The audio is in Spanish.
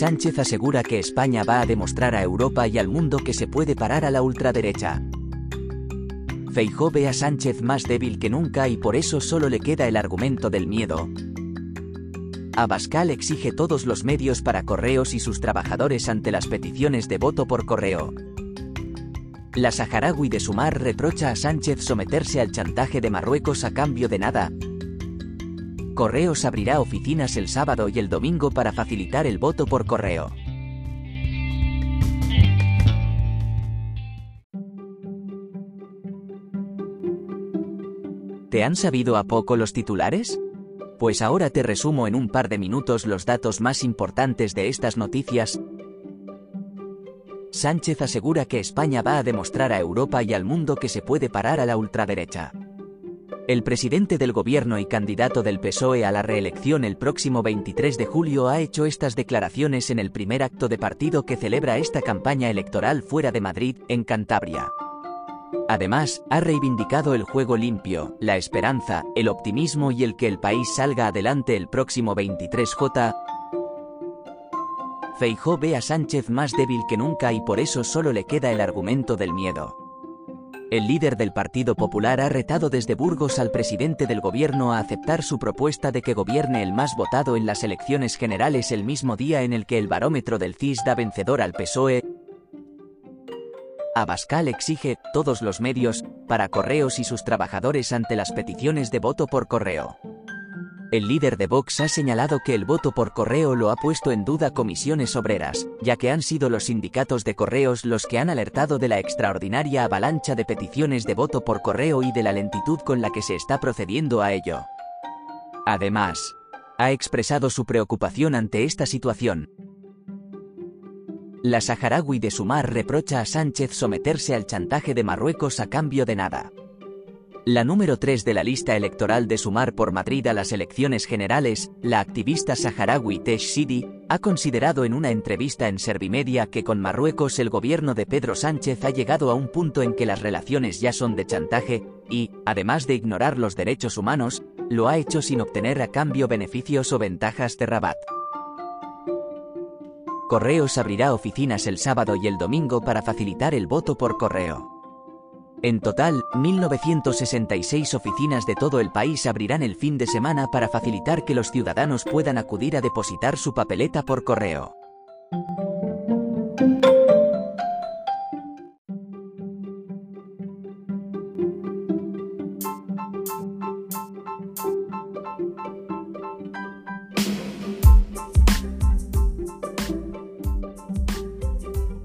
Sánchez asegura que España va a demostrar a Europa y al mundo que se puede parar a la ultraderecha. Feijó ve a Sánchez más débil que nunca y por eso solo le queda el argumento del miedo. Abascal exige todos los medios para correos y sus trabajadores ante las peticiones de voto por correo. La saharaui de Sumar reprocha a Sánchez someterse al chantaje de Marruecos a cambio de nada, Correos abrirá oficinas el sábado y el domingo para facilitar el voto por correo. ¿Te han sabido a poco los titulares? Pues ahora te resumo en un par de minutos los datos más importantes de estas noticias. Sánchez asegura que España va a demostrar a Europa y al mundo que se puede parar a la ultraderecha. El presidente del gobierno y candidato del PSOE a la reelección el próximo 23 de julio ha hecho estas declaraciones en el primer acto de partido que celebra esta campaña electoral fuera de Madrid, en Cantabria. Además, ha reivindicado el juego limpio, la esperanza, el optimismo y el que el país salga adelante el próximo 23J. Feijó ve a Sánchez más débil que nunca y por eso solo le queda el argumento del miedo. El líder del Partido Popular ha retado desde Burgos al presidente del gobierno a aceptar su propuesta de que gobierne el más votado en las elecciones generales el mismo día en el que el barómetro del CIS da vencedor al PSOE. Abascal exige todos los medios para correos y sus trabajadores ante las peticiones de voto por correo. El líder de Vox ha señalado que el voto por correo lo ha puesto en duda comisiones obreras, ya que han sido los sindicatos de correos los que han alertado de la extraordinaria avalancha de peticiones de voto por correo y de la lentitud con la que se está procediendo a ello. Además, ha expresado su preocupación ante esta situación. La saharaui de Sumar reprocha a Sánchez someterse al chantaje de Marruecos a cambio de nada. La número 3 de la lista electoral de Sumar por Madrid a las elecciones generales, la activista saharaui Tesh Sidi, ha considerado en una entrevista en Servimedia que con Marruecos el gobierno de Pedro Sánchez ha llegado a un punto en que las relaciones ya son de chantaje, y, además de ignorar los derechos humanos, lo ha hecho sin obtener a cambio beneficios o ventajas de Rabat. Correos abrirá oficinas el sábado y el domingo para facilitar el voto por correo. En total, 1.966 oficinas de todo el país abrirán el fin de semana para facilitar que los ciudadanos puedan acudir a depositar su papeleta por correo.